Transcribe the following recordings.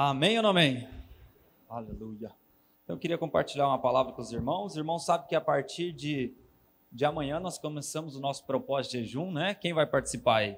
Amém ou não amém? Aleluia. Então eu queria compartilhar uma palavra com os irmãos. Os irmãos sabem que a partir de, de amanhã nós começamos o nosso propósito de jejum, né? Quem vai participar aí?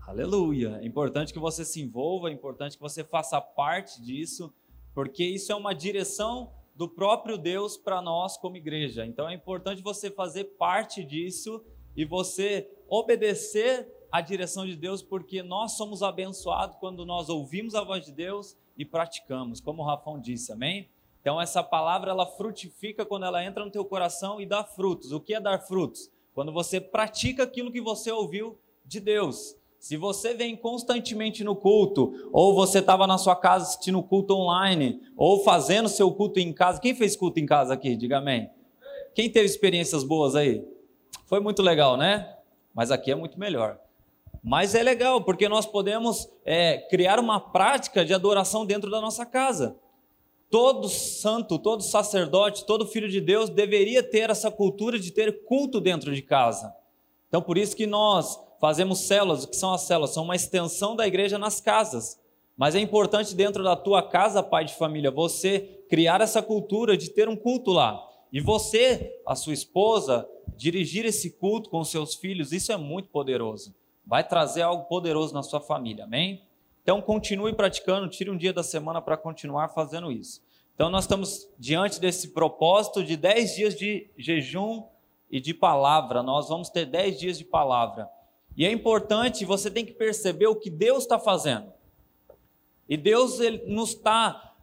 Aleluia. É importante que você se envolva, é importante que você faça parte disso, porque isso é uma direção do próprio Deus para nós como igreja. Então é importante você fazer parte disso e você obedecer a direção de Deus, porque nós somos abençoados quando nós ouvimos a voz de Deus e praticamos, como o Rafão disse, amém? Então essa palavra ela frutifica quando ela entra no teu coração e dá frutos. O que é dar frutos? Quando você pratica aquilo que você ouviu de Deus. Se você vem constantemente no culto, ou você estava na sua casa assistindo culto online, ou fazendo seu culto em casa, quem fez culto em casa aqui? Diga amém. Quem teve experiências boas aí? Foi muito legal, né? Mas aqui é muito melhor. Mas é legal, porque nós podemos é, criar uma prática de adoração dentro da nossa casa. Todo santo, todo sacerdote, todo filho de Deus deveria ter essa cultura de ter culto dentro de casa. Então, por isso que nós fazemos células. O que são as células? São uma extensão da igreja nas casas. Mas é importante dentro da tua casa, pai de família, você criar essa cultura de ter um culto lá. E você, a sua esposa, dirigir esse culto com seus filhos, isso é muito poderoso vai trazer algo poderoso na sua família, amém? Então continue praticando, tire um dia da semana para continuar fazendo isso. Então nós estamos diante desse propósito de 10 dias de jejum e de palavra. Nós vamos ter 10 dias de palavra. E é importante, você tem que perceber o que Deus está fazendo. E Deus ele nos está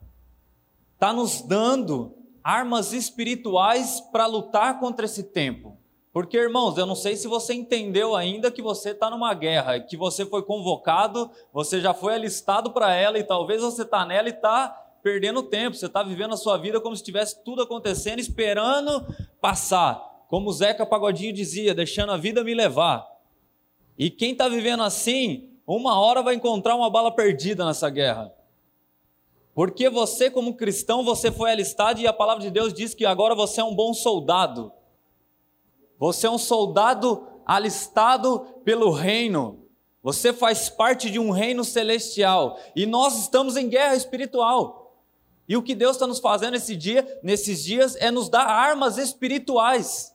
tá nos dando armas espirituais para lutar contra esse tempo. Porque, irmãos, eu não sei se você entendeu ainda que você está numa guerra, que você foi convocado, você já foi alistado para ela e talvez você está nela e está perdendo tempo. Você está vivendo a sua vida como se estivesse tudo acontecendo, esperando passar. Como o Zeca Pagodinho dizia, deixando a vida me levar. E quem está vivendo assim, uma hora vai encontrar uma bala perdida nessa guerra. Porque você, como cristão, você foi alistado e a palavra de Deus diz que agora você é um bom soldado. Você é um soldado alistado pelo reino. Você faz parte de um reino celestial. E nós estamos em guerra espiritual. E o que Deus está nos fazendo nesse dia, nesses dias é nos dar armas espirituais.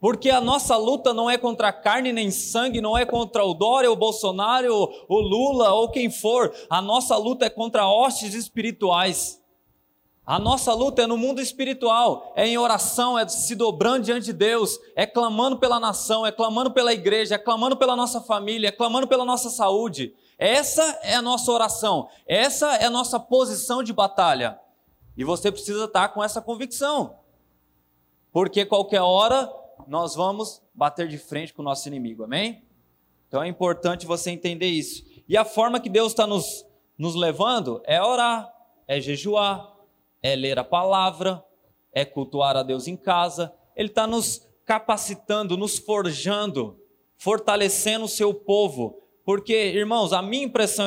Porque a nossa luta não é contra carne nem sangue, não é contra o Dória, o Bolsonaro, o Lula ou quem for. A nossa luta é contra hostes espirituais. A nossa luta é no mundo espiritual, é em oração, é se dobrando diante de Deus, é clamando pela nação, é clamando pela igreja, é clamando pela nossa família, é clamando pela nossa saúde. Essa é a nossa oração, essa é a nossa posição de batalha. E você precisa estar com essa convicção, porque qualquer hora nós vamos bater de frente com o nosso inimigo, amém? Então é importante você entender isso. E a forma que Deus está nos, nos levando é orar, é jejuar, é ler a palavra, é cultuar a Deus em casa. Ele está nos capacitando, nos forjando, fortalecendo o seu povo. Porque, irmãos, a minha impressão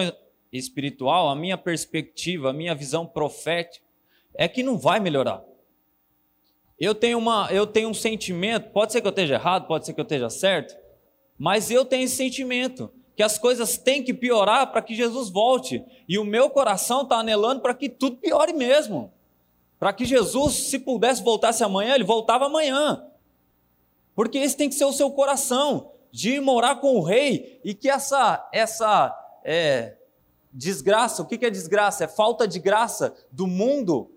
espiritual, a minha perspectiva, a minha visão profética é que não vai melhorar. Eu tenho, uma, eu tenho um sentimento, pode ser que eu esteja errado, pode ser que eu esteja certo, mas eu tenho esse sentimento que as coisas têm que piorar para que Jesus volte. E o meu coração está anelando para que tudo piore mesmo. Para que Jesus, se pudesse voltasse amanhã, ele voltava amanhã. Porque esse tem que ser o seu coração, de ir morar com o rei, e que essa, essa é, desgraça, o que é desgraça? É falta de graça do mundo,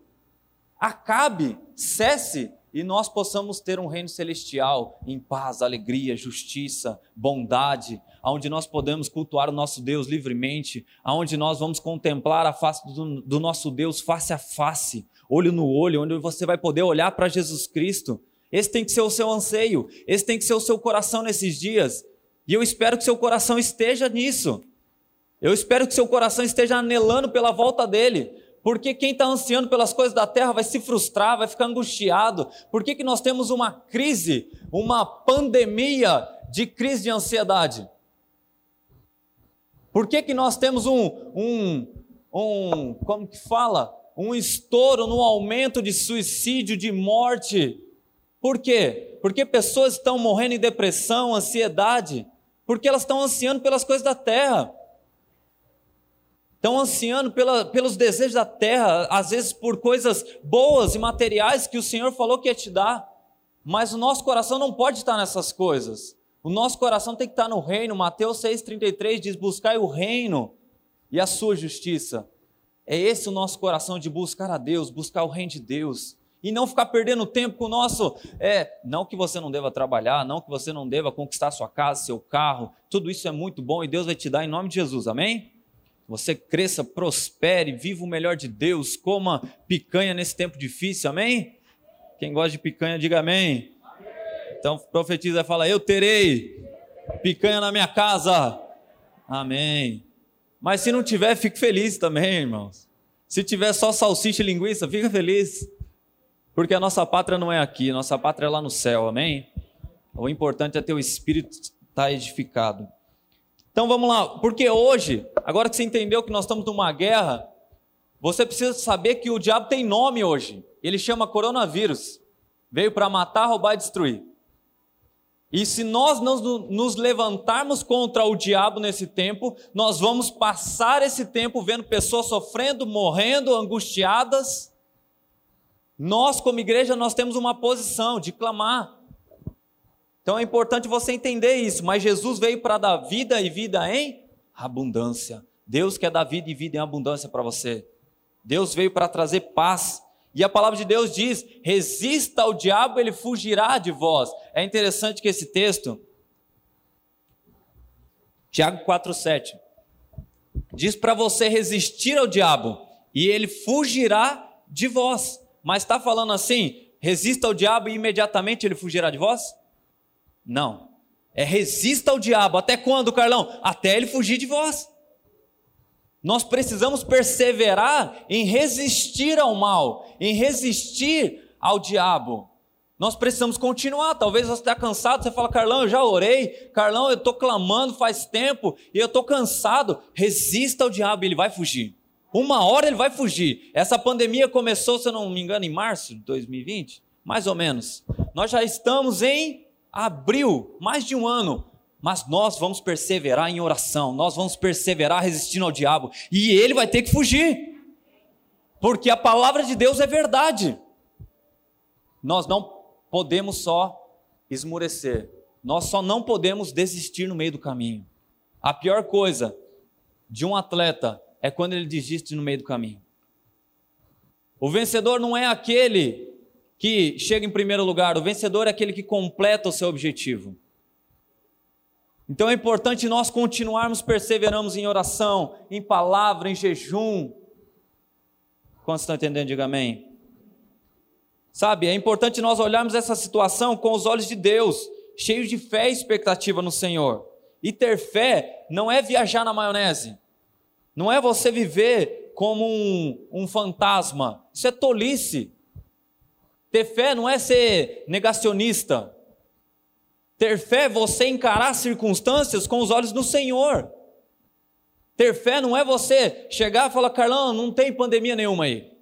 acabe, cesse, e nós possamos ter um reino celestial em paz, alegria, justiça, bondade, onde nós podemos cultuar o nosso Deus livremente, onde nós vamos contemplar a face do, do nosso Deus face a face, olho no olho, onde você vai poder olhar para Jesus Cristo. Esse tem que ser o seu anseio, esse tem que ser o seu coração nesses dias. E eu espero que seu coração esteja nisso. Eu espero que seu coração esteja anelando pela volta dele. Porque quem está ansiando pelas coisas da terra vai se frustrar, vai ficar angustiado. Por que, que nós temos uma crise, uma pandemia de crise de ansiedade? Por que, que nós temos um, um, um como que fala? Um estouro no aumento de suicídio, de morte. Por quê? Porque pessoas estão morrendo em depressão, ansiedade, porque elas estão ansiando pelas coisas da terra. estão ansiando pela, pelos desejos da terra, às vezes por coisas boas e materiais que o Senhor falou que ia te dar, mas o nosso coração não pode estar nessas coisas. O nosso coração tem que estar no reino. Mateus 6,33 diz: Buscai o reino e a sua justiça. É esse o nosso coração de buscar a Deus, buscar o reino de Deus. E não ficar perdendo tempo com o nosso. É, não que você não deva trabalhar, não que você não deva conquistar sua casa, seu carro. Tudo isso é muito bom e Deus vai te dar em nome de Jesus, amém? Você cresça, prospere, viva o melhor de Deus, coma picanha nesse tempo difícil, amém? Quem gosta de picanha, diga amém. Então profetiza e fala: Eu terei picanha na minha casa. Amém. Mas se não tiver, fique feliz também, irmãos. Se tiver só salsicha e linguiça, fica feliz. Porque a nossa pátria não é aqui, nossa pátria é lá no céu, amém? O importante é ter o espírito estar tá edificado. Então vamos lá, porque hoje, agora que você entendeu que nós estamos numa guerra, você precisa saber que o diabo tem nome hoje. Ele chama coronavírus. Veio para matar, roubar e destruir. E se nós não nos levantarmos contra o diabo nesse tempo, nós vamos passar esse tempo vendo pessoas sofrendo, morrendo, angustiadas. Nós, como igreja, nós temos uma posição de clamar. Então é importante você entender isso. Mas Jesus veio para dar vida e vida em abundância. Deus quer dar vida e vida em abundância para você. Deus veio para trazer paz e a palavra de Deus diz: resista ao diabo, ele fugirá de vós. É interessante que esse texto, Tiago 4,7, diz para você resistir ao diabo e ele fugirá de vós. Mas está falando assim: resista ao diabo e imediatamente ele fugirá de vós? Não. É resista ao diabo. Até quando, Carlão? Até ele fugir de vós. Nós precisamos perseverar em resistir ao mal, em resistir ao diabo. Nós precisamos continuar. Talvez você está cansado, você fala, Carlão, eu já orei, Carlão, eu estou clamando faz tempo e eu estou cansado. Resista ao diabo, ele vai fugir. Uma hora ele vai fugir. Essa pandemia começou, se eu não me engano, em março de 2020, mais ou menos. Nós já estamos em abril, mais de um ano mas nós vamos perseverar em oração, nós vamos perseverar resistindo ao diabo, e ele vai ter que fugir, porque a palavra de Deus é verdade. Nós não podemos só esmurecer, nós só não podemos desistir no meio do caminho. A pior coisa de um atleta é quando ele desiste no meio do caminho. O vencedor não é aquele que chega em primeiro lugar, o vencedor é aquele que completa o seu objetivo. Então é importante nós continuarmos perseveramos em oração, em palavra, em jejum. Quantos estão entendendo? Diga amém. Sabe, é importante nós olharmos essa situação com os olhos de Deus, cheios de fé e expectativa no Senhor. E ter fé não é viajar na maionese, não é você viver como um, um fantasma, isso é tolice. Ter fé não é ser negacionista, ter fé é você encarar as circunstâncias com os olhos no Senhor. Ter fé não é você chegar e falar, Carlão, não tem pandemia nenhuma aí.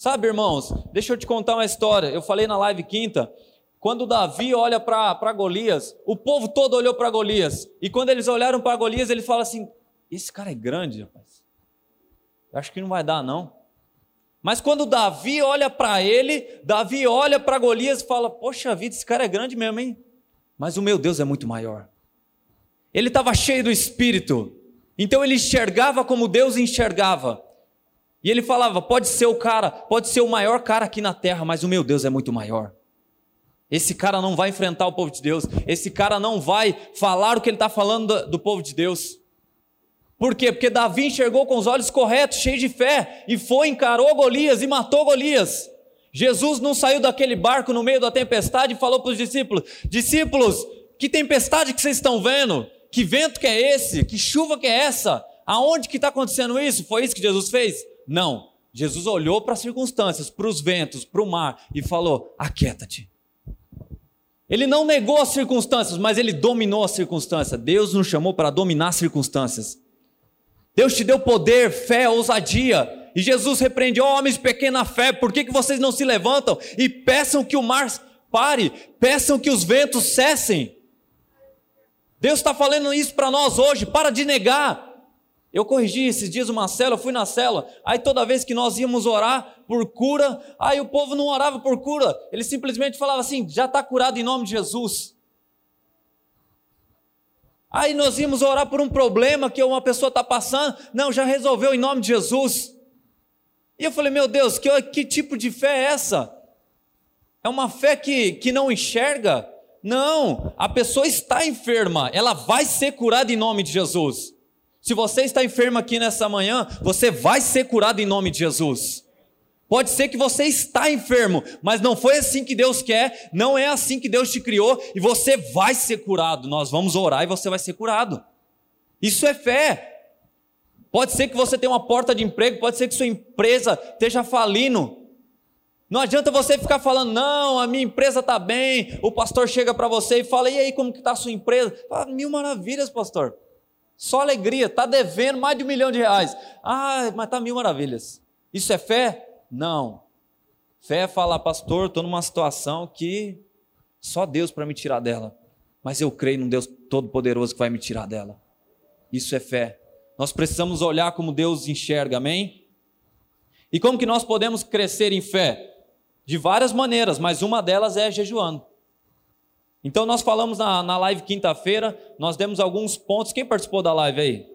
Sabe, irmãos, deixa eu te contar uma história. Eu falei na live quinta, quando Davi olha para Golias, o povo todo olhou para Golias. E quando eles olharam para Golias, ele fala assim: Esse cara é grande, rapaz. Eu acho que não vai dar, não. Mas quando Davi olha para ele, Davi olha para Golias e fala: Poxa vida, esse cara é grande mesmo, hein? Mas o meu Deus é muito maior. Ele estava cheio do espírito, então ele enxergava como Deus enxergava. E ele falava: Pode ser o cara, pode ser o maior cara aqui na terra, mas o meu Deus é muito maior. Esse cara não vai enfrentar o povo de Deus, esse cara não vai falar o que ele está falando do, povo de Deus. Por quê? Porque Davi enxergou com os olhos corretos, cheio de fé, e foi, encarou Golias e matou Golias. Jesus não saiu daquele barco no meio da tempestade e falou para os discípulos: Discípulos, que tempestade que vocês estão vendo? Que vento que é esse? Que chuva que é essa? Aonde que está acontecendo isso? Foi isso que Jesus fez? Não. Jesus olhou para as circunstâncias, para os ventos, para o mar e falou: Aquieta-te. Ele não negou as circunstâncias, mas ele dominou as circunstâncias. Deus nos chamou para dominar as circunstâncias. Deus te deu poder, fé, ousadia. E Jesus repreende, oh, homens de pequena fé, por que, que vocês não se levantam e peçam que o mar pare, peçam que os ventos cessem? Deus está falando isso para nós hoje, para de negar. Eu corrigi esses dias uma célula, fui na célula, aí toda vez que nós íamos orar por cura, aí o povo não orava por cura, ele simplesmente falava assim: já está curado em nome de Jesus. Aí nós íamos orar por um problema que uma pessoa está passando, não, já resolveu em nome de Jesus. E eu falei: meu Deus, que, que tipo de fé é essa? É uma fé que, que não enxerga? Não, a pessoa está enferma, ela vai ser curada em nome de Jesus. Se você está enfermo aqui nessa manhã, você vai ser curado em nome de Jesus. Pode ser que você está enfermo, mas não foi assim que Deus quer, não é assim que Deus te criou e você vai ser curado. Nós vamos orar e você vai ser curado. Isso é fé. Pode ser que você tenha uma porta de emprego, pode ser que sua empresa esteja falindo. Não adianta você ficar falando, não, a minha empresa está bem. O pastor chega para você e fala, e aí, como que está a sua empresa? Fala, mil maravilhas, pastor. Só alegria, está devendo mais de um milhão de reais. Ah, mas está mil maravilhas. Isso é fé? Não. Fé é falar, pastor, estou numa situação que só Deus para me tirar dela. Mas eu creio num Deus todo-poderoso que vai me tirar dela. Isso é fé. Nós precisamos olhar como Deus enxerga, amém? E como que nós podemos crescer em fé? De várias maneiras, mas uma delas é jejuando. Então nós falamos na, na live quinta-feira, nós demos alguns pontos. Quem participou da live aí?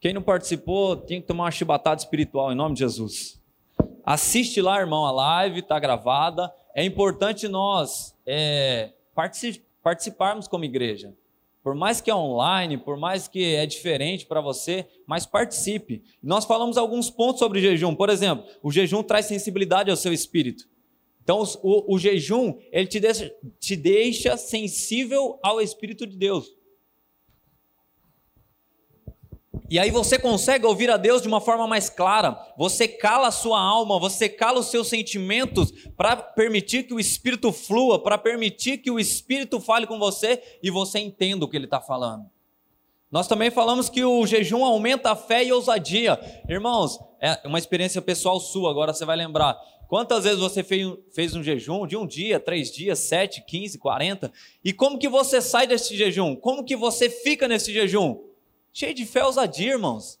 Quem não participou, tem que tomar uma chibatada espiritual em nome de Jesus. Assiste lá, irmão, a live está gravada. É importante nós é, participarmos como igreja. Por mais que é online, por mais que é diferente para você, mas participe. Nós falamos alguns pontos sobre jejum. Por exemplo, o jejum traz sensibilidade ao seu espírito. Então, o, o jejum, ele te deixa, te deixa sensível ao Espírito de Deus. E aí você consegue ouvir a Deus de uma forma mais clara. Você cala a sua alma, você cala os seus sentimentos para permitir que o Espírito flua, para permitir que o Espírito fale com você e você entenda o que ele está falando. Nós também falamos que o jejum aumenta a fé e ousadia. Irmãos, é uma experiência pessoal sua, agora você vai lembrar. Quantas vezes você fez um jejum de um dia, três dias, sete, quinze, quarenta? E como que você sai desse jejum? Como que você fica nesse jejum? Cheio de fé ousadia, irmãos.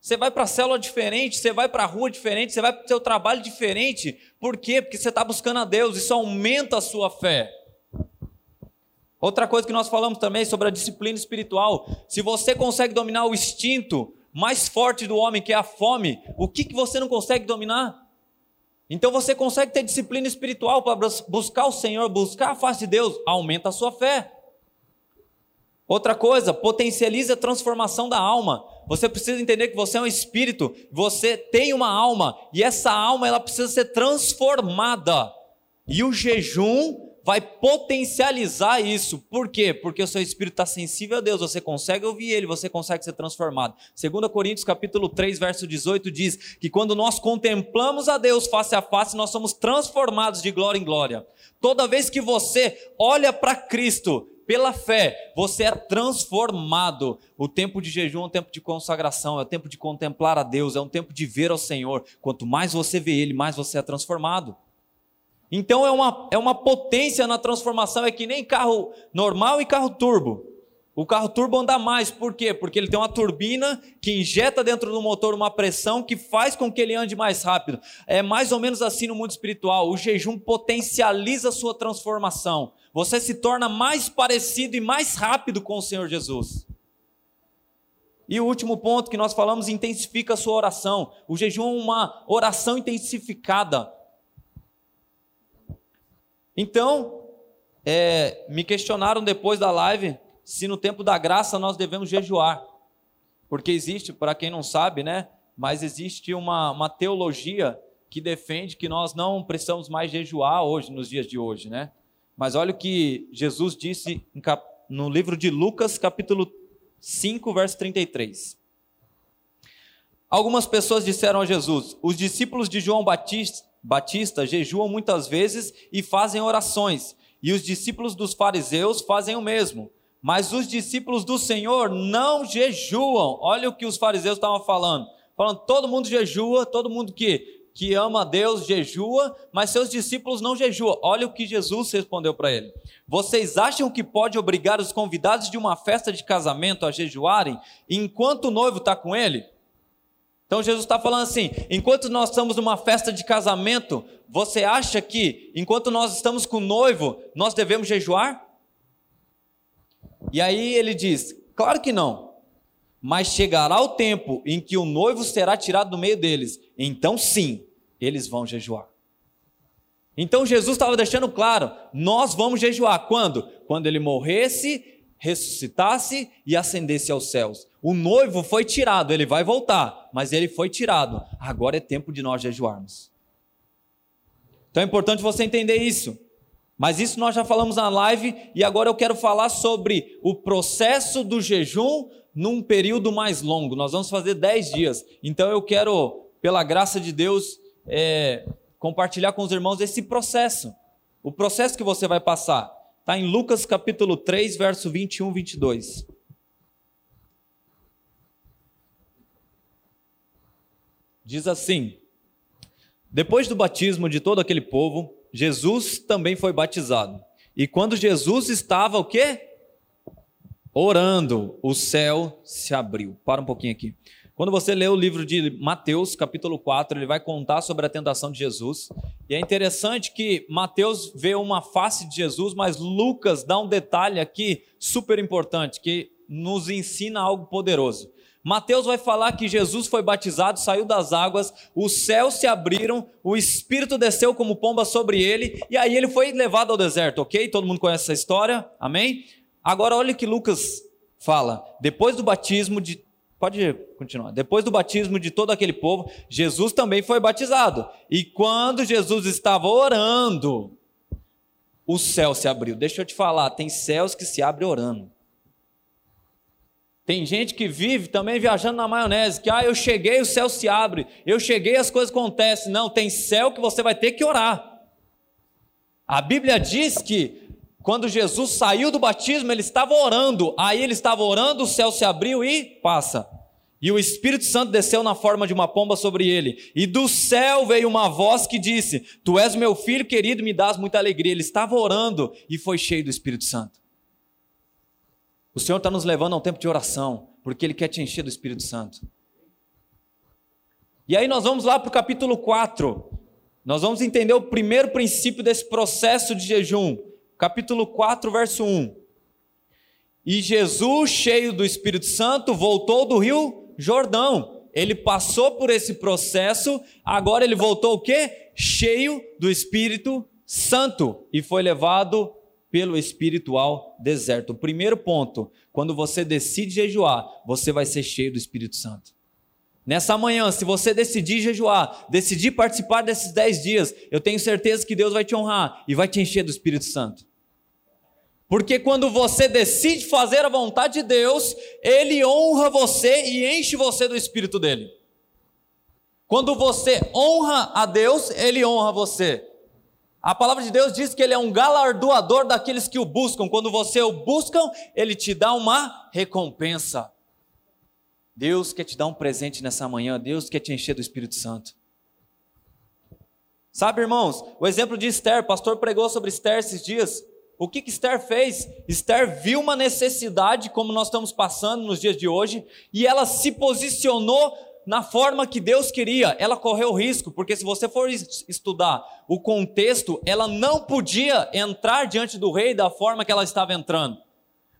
Você vai para a célula diferente, você vai para a rua diferente, você vai para o seu trabalho diferente. Por quê? Porque você está buscando a Deus, isso aumenta a sua fé. Outra coisa que nós falamos também sobre a disciplina espiritual. Se você consegue dominar o instinto mais forte do homem, que é a fome, o que, que você não consegue dominar? Então você consegue ter disciplina espiritual para buscar o Senhor, buscar a face de Deus, aumenta a sua fé. Outra coisa, potencializa a transformação da alma. Você precisa entender que você é um espírito, você tem uma alma, e essa alma ela precisa ser transformada. E o jejum vai potencializar isso. Por quê? Porque o seu espírito está sensível a Deus, você consegue ouvir Ele, você consegue ser transformado. 2 Coríntios capítulo 3, verso 18 diz que quando nós contemplamos a Deus face a face, nós somos transformados de glória em glória. Toda vez que você olha para Cristo, pela fé, você é transformado. O tempo de jejum é um tempo de consagração, é o tempo de contemplar a Deus, é um tempo de ver ao Senhor. Quanto mais você vê Ele, mais você é transformado. Então é uma, é uma potência na transformação, é que nem carro normal e carro turbo. O carro turbo anda mais, por quê? Porque ele tem uma turbina que injeta dentro do motor uma pressão que faz com que ele ande mais rápido. É mais ou menos assim no mundo espiritual. O jejum potencializa a sua transformação. Você se torna mais parecido e mais rápido com o Senhor Jesus. E o último ponto que nós falamos, intensifica a sua oração. O jejum é uma oração intensificada. Então, é, me questionaram depois da live se no tempo da graça nós devemos jejuar. Porque existe, para quem não sabe, né? Mas existe uma, uma teologia que defende que nós não precisamos mais jejuar hoje, nos dias de hoje, né? Mas olha o que Jesus disse no livro de Lucas, capítulo 5, verso 33. Algumas pessoas disseram a Jesus: Os discípulos de João Batista, Batista jejuam muitas vezes e fazem orações, e os discípulos dos fariseus fazem o mesmo. Mas os discípulos do Senhor não jejuam. Olha o que os fariseus estavam falando. Falando, todo mundo jejua, todo mundo que que ama a Deus jejua, mas seus discípulos não jejuam. Olha o que Jesus respondeu para ele. Vocês acham que pode obrigar os convidados de uma festa de casamento a jejuarem enquanto o noivo está com ele? Então Jesus está falando assim: enquanto nós estamos numa festa de casamento, você acha que enquanto nós estamos com o noivo, nós devemos jejuar? E aí ele diz: claro que não. Mas chegará o tempo em que o noivo será tirado do meio deles, então sim, eles vão jejuar. Então Jesus estava deixando claro: nós vamos jejuar. Quando? Quando ele morresse, ressuscitasse e ascendesse aos céus. O noivo foi tirado, ele vai voltar, mas ele foi tirado. Agora é tempo de nós jejuarmos. Então é importante você entender isso. Mas isso nós já falamos na live e agora eu quero falar sobre o processo do jejum num período mais longo. Nós vamos fazer 10 dias. Então eu quero, pela graça de Deus, é, compartilhar com os irmãos esse processo. O processo que você vai passar. Está em Lucas capítulo 3, verso 21, 22. Diz assim: Depois do batismo de todo aquele povo, Jesus também foi batizado. E quando Jesus estava o quê? Orando, o céu se abriu. Para um pouquinho aqui. Quando você lê o livro de Mateus, capítulo 4, ele vai contar sobre a tentação de Jesus. E é interessante que Mateus vê uma face de Jesus, mas Lucas dá um detalhe aqui super importante que nos ensina algo poderoso. Mateus vai falar que Jesus foi batizado, saiu das águas, os céus se abriram, o Espírito desceu como pomba sobre ele, e aí ele foi levado ao deserto, ok? Todo mundo conhece essa história, amém? Agora olha que Lucas fala. Depois do batismo de Pode continuar. Depois do batismo de todo aquele povo, Jesus também foi batizado. E quando Jesus estava orando, o céu se abriu. Deixa eu te falar, tem céus que se abrem orando. Tem gente que vive também viajando na maionese, que ah, eu cheguei, o céu se abre. Eu cheguei, as coisas acontecem. Não, tem céu que você vai ter que orar. A Bíblia diz que quando Jesus saiu do batismo, ele estava orando. Aí ele estava orando, o céu se abriu e passa. E o Espírito Santo desceu na forma de uma pomba sobre ele. E do céu veio uma voz que disse: Tu és meu filho querido, me dás muita alegria. Ele estava orando e foi cheio do Espírito Santo. O Senhor está nos levando a um tempo de oração, porque Ele quer te encher do Espírito Santo. E aí nós vamos lá para o capítulo 4. Nós vamos entender o primeiro princípio desse processo de jejum capítulo 4, verso 1. E Jesus, cheio do Espírito Santo, voltou do rio Jordão. Ele passou por esse processo, agora ele voltou o quê? Cheio do Espírito Santo e foi levado pelo espiritual deserto. O primeiro ponto, quando você decide jejuar, você vai ser cheio do Espírito Santo. Nessa manhã, se você decidir jejuar, decidir participar desses dez dias, eu tenho certeza que Deus vai te honrar e vai te encher do Espírito Santo. Porque quando você decide fazer a vontade de Deus, Ele honra você e enche você do Espírito dele. Quando você honra a Deus, Ele honra você. A palavra de Deus diz que Ele é um galardoador daqueles que o buscam. Quando você o busca, Ele te dá uma recompensa. Deus quer te dar um presente nessa manhã, Deus quer te encher do Espírito Santo. Sabe, irmãos, o exemplo de Esther, o pastor pregou sobre Esther esses dias. O que, que Esther fez? Esther viu uma necessidade, como nós estamos passando nos dias de hoje, e ela se posicionou na forma que Deus queria. Ela correu risco, porque se você for estudar o contexto, ela não podia entrar diante do rei da forma que ela estava entrando.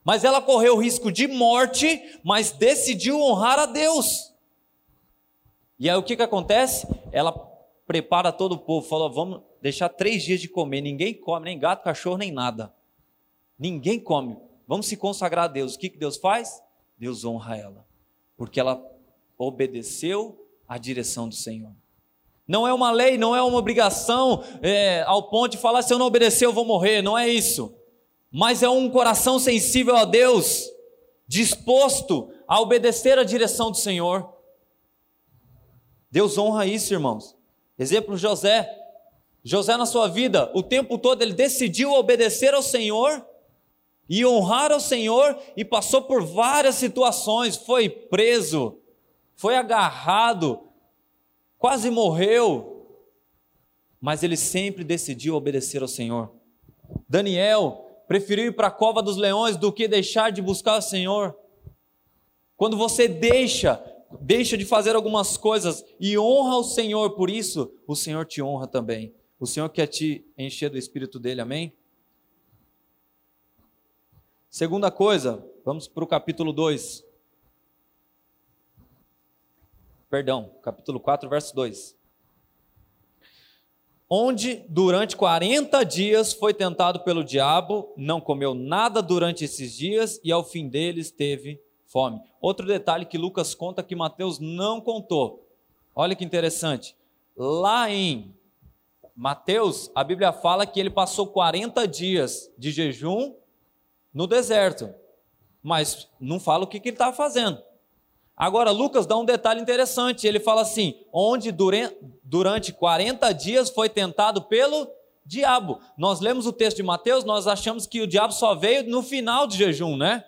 Mas ela correu risco de morte, mas decidiu honrar a Deus. E aí o que, que acontece? Ela prepara todo o povo, fala: vamos deixar três dias de comer. Ninguém come, nem gato, cachorro, nem nada. Ninguém come. Vamos se consagrar a Deus. O que, que Deus faz? Deus honra ela, porque ela obedeceu à direção do Senhor. Não é uma lei, não é uma obrigação é, ao ponto de falar: se eu não obedecer, eu vou morrer. Não é isso mas é um coração sensível a Deus, disposto a obedecer a direção do Senhor. Deus honra isso, irmãos. Exemplo José. José na sua vida, o tempo todo ele decidiu obedecer ao Senhor e honrar ao Senhor e passou por várias situações, foi preso, foi agarrado, quase morreu, mas ele sempre decidiu obedecer ao Senhor. Daniel preferiu ir para a cova dos leões do que deixar de buscar o Senhor. Quando você deixa, deixa de fazer algumas coisas e honra o Senhor por isso, o Senhor te honra também. O Senhor quer te encher do Espírito dele, amém? Segunda coisa, vamos para o capítulo 2. Perdão, capítulo 4, verso 2 onde durante 40 dias foi tentado pelo diabo, não comeu nada durante esses dias e ao fim deles teve fome. Outro detalhe que Lucas conta que Mateus não contou. Olha que interessante. Lá em Mateus, a Bíblia fala que ele passou 40 dias de jejum no deserto, mas não fala o que, que ele estava fazendo. Agora, Lucas dá um detalhe interessante. Ele fala assim: onde durante 40 dias foi tentado pelo diabo. Nós lemos o texto de Mateus, nós achamos que o diabo só veio no final do jejum, né?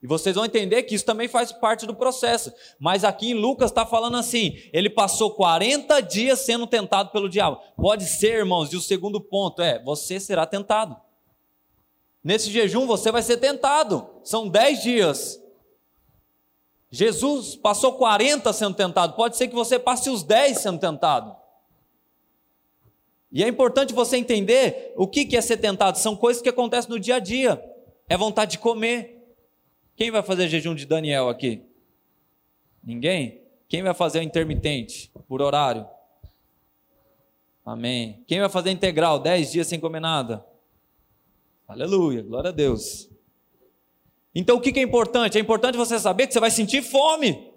E vocês vão entender que isso também faz parte do processo. Mas aqui em Lucas está falando assim: ele passou 40 dias sendo tentado pelo diabo. Pode ser, irmãos, e o segundo ponto é: você será tentado. Nesse jejum você vai ser tentado. São 10 dias. Jesus passou 40 sendo tentado, pode ser que você passe os 10 sendo tentado. E é importante você entender o que é ser tentado. São coisas que acontecem no dia a dia. É vontade de comer. Quem vai fazer jejum de Daniel aqui? Ninguém? Quem vai fazer o intermitente por horário? Amém. Quem vai fazer integral? 10 dias sem comer nada? Aleluia, glória a Deus. Então o que é importante? É importante você saber que você vai sentir fome.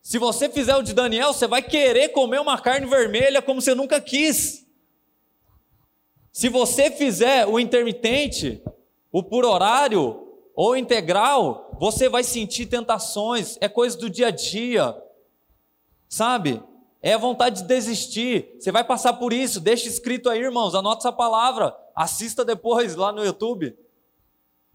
Se você fizer o de Daniel, você vai querer comer uma carne vermelha como você nunca quis. Se você fizer o intermitente, o por horário ou integral, você vai sentir tentações, é coisa do dia a dia, sabe? É a vontade de desistir. Você vai passar por isso. Deixa escrito aí, irmãos. Anota essa palavra. Assista depois lá no YouTube.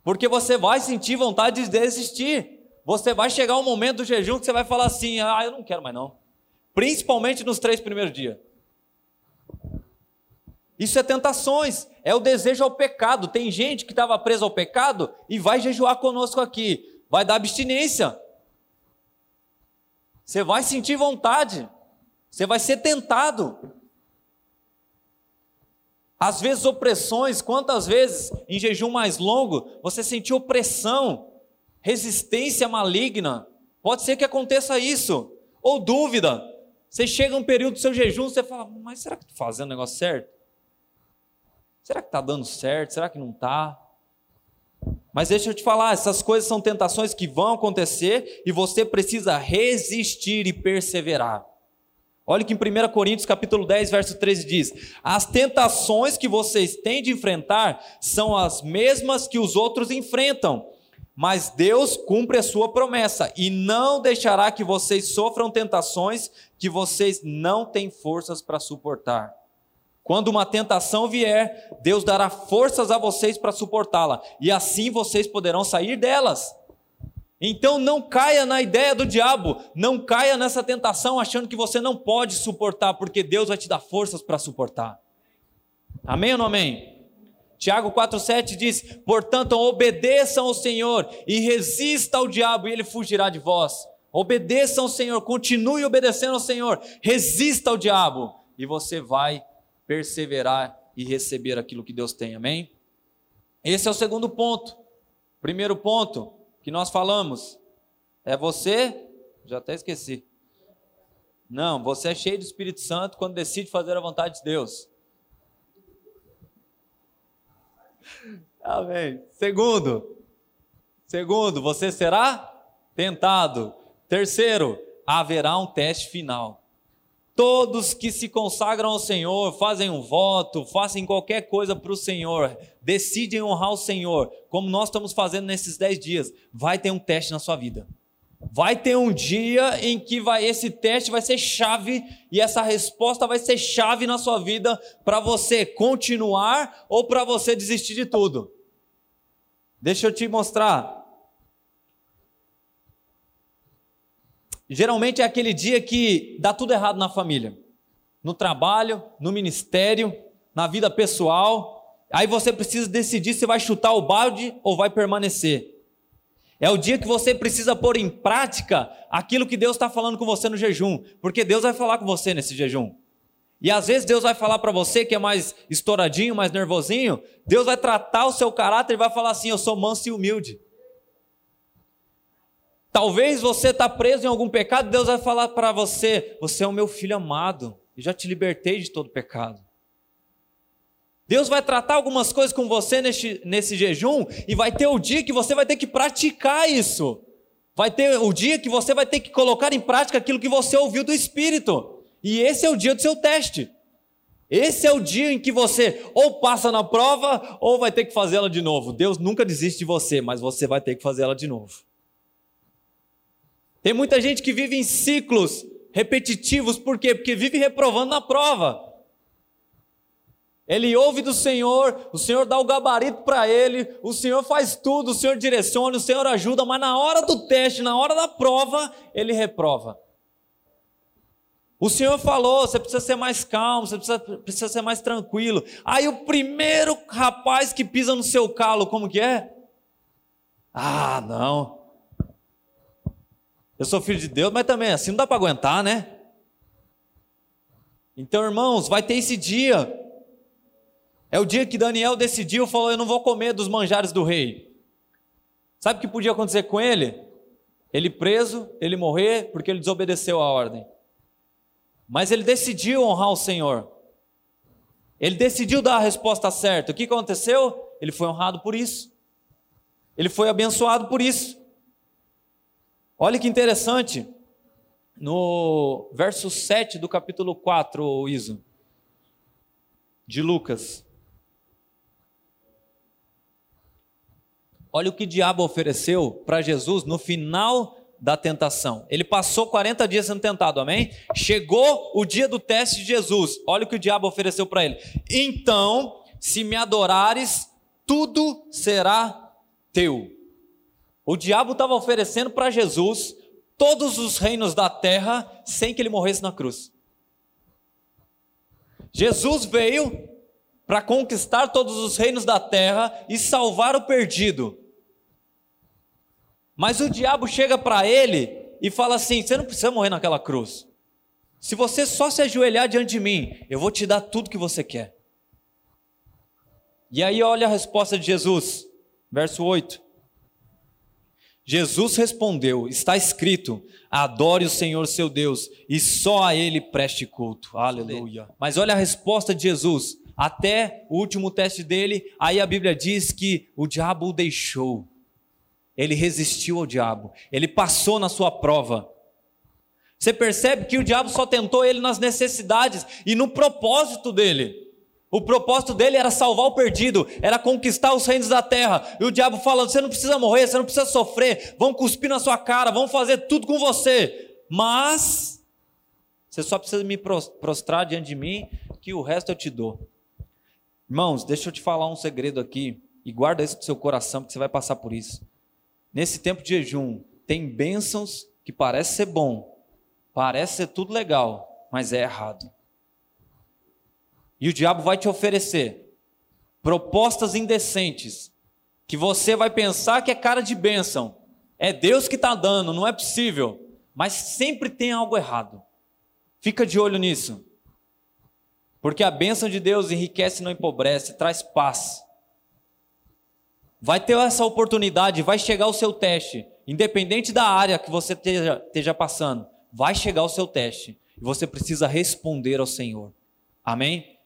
Porque você vai sentir vontade de desistir. Você vai chegar um momento do jejum que você vai falar assim: ah, eu não quero mais não. Principalmente nos três primeiros dias. Isso é tentações, é o desejo ao pecado. Tem gente que estava presa ao pecado e vai jejuar conosco aqui. Vai dar abstinência. Você vai sentir vontade. Você vai ser tentado. Às vezes, opressões, quantas vezes em jejum mais longo você sentiu opressão, resistência maligna? Pode ser que aconteça isso. Ou dúvida. Você chega um período do seu jejum, você fala, mas será que estou fazendo o negócio certo? Será que está dando certo? Será que não está? Mas deixa eu te falar, essas coisas são tentações que vão acontecer e você precisa resistir e perseverar. Olha que em 1 Coríntios capítulo 10, verso 13 diz: As tentações que vocês têm de enfrentar são as mesmas que os outros enfrentam, mas Deus cumpre a sua promessa e não deixará que vocês sofram tentações que vocês não têm forças para suportar. Quando uma tentação vier, Deus dará forças a vocês para suportá-la, e assim vocês poderão sair delas. Então não caia na ideia do diabo, não caia nessa tentação achando que você não pode suportar, porque Deus vai te dar forças para suportar. Amém ou não amém? Tiago 4,7 diz: Portanto, obedeçam ao Senhor e resista ao diabo, e ele fugirá de vós. Obedeçam ao Senhor, continue obedecendo ao Senhor, resista ao diabo, e você vai perseverar e receber aquilo que Deus tem. Amém? Esse é o segundo ponto. Primeiro ponto, que nós falamos? É você? Já até esqueci. Não, você é cheio do Espírito Santo quando decide fazer a vontade de Deus. Amém. Segundo, segundo, você será tentado. Terceiro, haverá um teste final. Todos que se consagram ao Senhor, fazem um voto, fazem qualquer coisa para o Senhor, decidem honrar o Senhor, como nós estamos fazendo nesses dez dias, vai ter um teste na sua vida. Vai ter um dia em que vai, esse teste vai ser chave e essa resposta vai ser chave na sua vida para você continuar ou para você desistir de tudo. Deixa eu te mostrar Geralmente é aquele dia que dá tudo errado na família. no trabalho, no ministério, na vida pessoal. Aí você precisa decidir se vai chutar o balde ou vai permanecer. É o dia que você precisa pôr em prática aquilo que Deus está falando com você no jejum, porque Deus vai falar com você nesse jejum. E às vezes Deus vai falar para você que é mais estouradinho, mais nervosinho, Deus vai tratar o seu caráter e vai falar assim: Eu sou manso e humilde. Talvez você está preso em algum pecado, Deus vai falar para você: Você é o meu filho amado, e já te libertei de todo pecado. Deus vai tratar algumas coisas com você nesse, nesse jejum, e vai ter o dia que você vai ter que praticar isso. Vai ter o dia que você vai ter que colocar em prática aquilo que você ouviu do Espírito. E esse é o dia do seu teste. Esse é o dia em que você ou passa na prova ou vai ter que fazê-la de novo. Deus nunca desiste de você, mas você vai ter que fazê-la de novo. Tem muita gente que vive em ciclos repetitivos, por quê? Porque vive reprovando na prova. Ele ouve do Senhor, o Senhor dá o gabarito para ele, o Senhor faz tudo, o Senhor direciona, o Senhor ajuda, mas na hora do teste, na hora da prova, ele reprova. O Senhor falou, você precisa ser mais calmo, você precisa, precisa ser mais tranquilo. Aí o primeiro rapaz que pisa no seu calo, como que é? Ah, não. Eu sou filho de Deus, mas também assim não dá para aguentar, né? Então, irmãos, vai ter esse dia. É o dia que Daniel decidiu, falou: Eu não vou comer dos manjares do rei. Sabe o que podia acontecer com ele? Ele preso, ele morrer, porque ele desobedeceu a ordem. Mas ele decidiu honrar o Senhor. Ele decidiu dar a resposta certa. O que aconteceu? Ele foi honrado por isso. Ele foi abençoado por isso. Olha que interessante, no verso 7 do capítulo 4, Iso, de Lucas. Olha o que o diabo ofereceu para Jesus no final da tentação. Ele passou 40 dias sendo tentado, amém? Chegou o dia do teste de Jesus. Olha o que o diabo ofereceu para ele. Então, se me adorares, tudo será teu. O diabo estava oferecendo para Jesus todos os reinos da terra sem que ele morresse na cruz. Jesus veio para conquistar todos os reinos da terra e salvar o perdido. Mas o diabo chega para ele e fala assim: você não precisa morrer naquela cruz. Se você só se ajoelhar diante de mim, eu vou te dar tudo que você quer. E aí, olha a resposta de Jesus, verso 8. Jesus respondeu: Está escrito, adore o Senhor seu Deus e só a Ele preste culto. Aleluia. Mas olha a resposta de Jesus. Até o último teste dele, aí a Bíblia diz que o diabo o deixou. Ele resistiu ao diabo. Ele passou na sua prova. Você percebe que o diabo só tentou ele nas necessidades e no propósito dele. O propósito dele era salvar o perdido, era conquistar os reinos da terra. E o diabo falando: você não precisa morrer, você não precisa sofrer, vão cuspir na sua cara, vão fazer tudo com você. Mas você só precisa me prostrar diante de mim, que o resto eu te dou. Irmãos, deixa eu te falar um segredo aqui, e guarda isso no seu coração, porque você vai passar por isso. Nesse tempo de jejum, tem bênçãos que parece ser bom, parece ser tudo legal, mas é errado. E o diabo vai te oferecer propostas indecentes que você vai pensar que é cara de bênção. É Deus que está dando, não é possível. Mas sempre tem algo errado. Fica de olho nisso. Porque a bênção de Deus enriquece e não empobrece, traz paz. Vai ter essa oportunidade, vai chegar o seu teste, independente da área que você esteja, esteja passando, vai chegar o seu teste. E você precisa responder ao Senhor. Amém?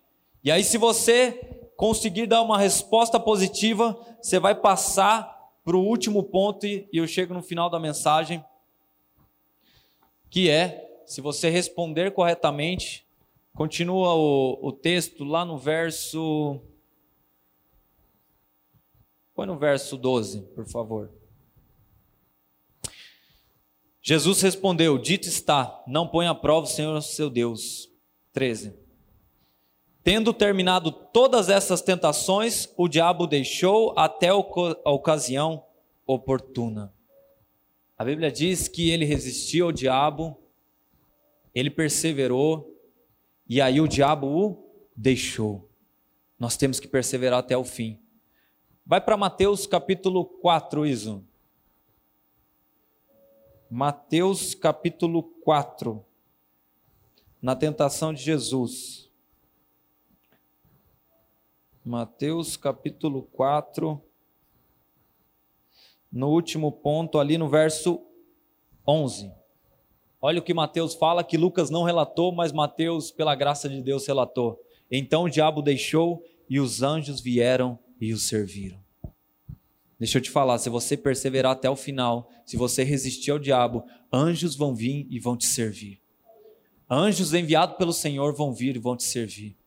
E aí, se você conseguir dar uma resposta positiva, você vai passar para o último ponto, e eu chego no final da mensagem, que é, se você responder corretamente, continua o, o texto lá no verso. Põe no verso 12, por favor. Jesus respondeu: Dito está, não põe à prova o Senhor seu Deus. 13. Tendo terminado todas essas tentações, o diabo deixou até a ocasião oportuna. A Bíblia diz que ele resistiu ao diabo, ele perseverou, e aí o diabo o deixou. Nós temos que perseverar até o fim. Vai para Mateus capítulo 4, Iso. Mateus capítulo 4. Na tentação de Jesus. Mateus capítulo 4. No último ponto, ali no verso 11. Olha o que Mateus fala, que Lucas não relatou, mas Mateus, pela graça de Deus, relatou. Então o diabo deixou e os anjos vieram e o serviram. Deixa eu te falar, se você perseverar até o final, se você resistir ao diabo, anjos vão vir e vão te servir. Anjos enviados pelo Senhor vão vir e vão te servir.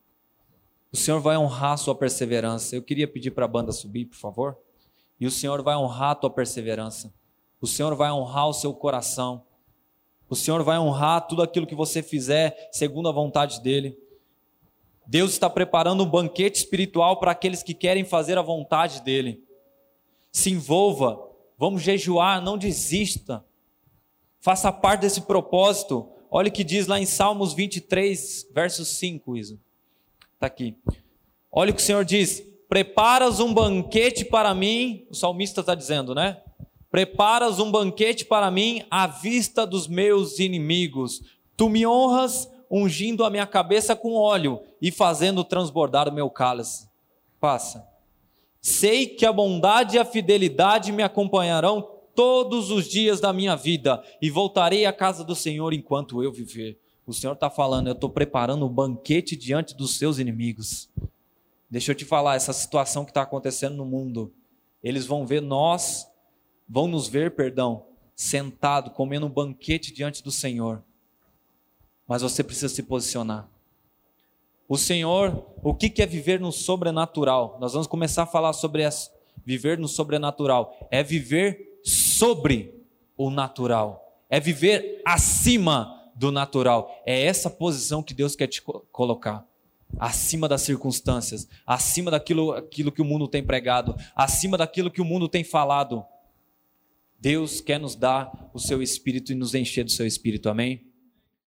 O Senhor vai honrar a sua perseverança. Eu queria pedir para a banda subir, por favor. E o Senhor vai honrar a tua perseverança. O Senhor vai honrar o seu coração. O Senhor vai honrar tudo aquilo que você fizer segundo a vontade dele. Deus está preparando um banquete espiritual para aqueles que querem fazer a vontade dele. Se envolva, vamos jejuar, não desista. Faça parte desse propósito. Olha o que diz lá em Salmos 23, verso 5, Isa. Está aqui. Olha o que o Senhor diz: Preparas um banquete para mim, o salmista está dizendo, né? Preparas um banquete para mim à vista dos meus inimigos. Tu me honras ungindo a minha cabeça com óleo e fazendo transbordar o meu cálice. Passa. Sei que a bondade e a fidelidade me acompanharão todos os dias da minha vida e voltarei à casa do Senhor enquanto eu viver. O Senhor está falando, eu estou preparando um banquete diante dos seus inimigos. Deixa eu te falar, essa situação que está acontecendo no mundo, eles vão ver nós, vão nos ver, perdão, sentado, comendo um banquete diante do Senhor mas você precisa se posicionar. O Senhor, o que é viver no sobrenatural? Nós vamos começar a falar sobre viver no sobrenatural. É viver sobre o natural. É viver acima do natural. É essa posição que Deus quer te colocar. Acima das circunstâncias, acima daquilo aquilo que o mundo tem pregado, acima daquilo que o mundo tem falado. Deus quer nos dar o seu espírito e nos encher do seu espírito, amém?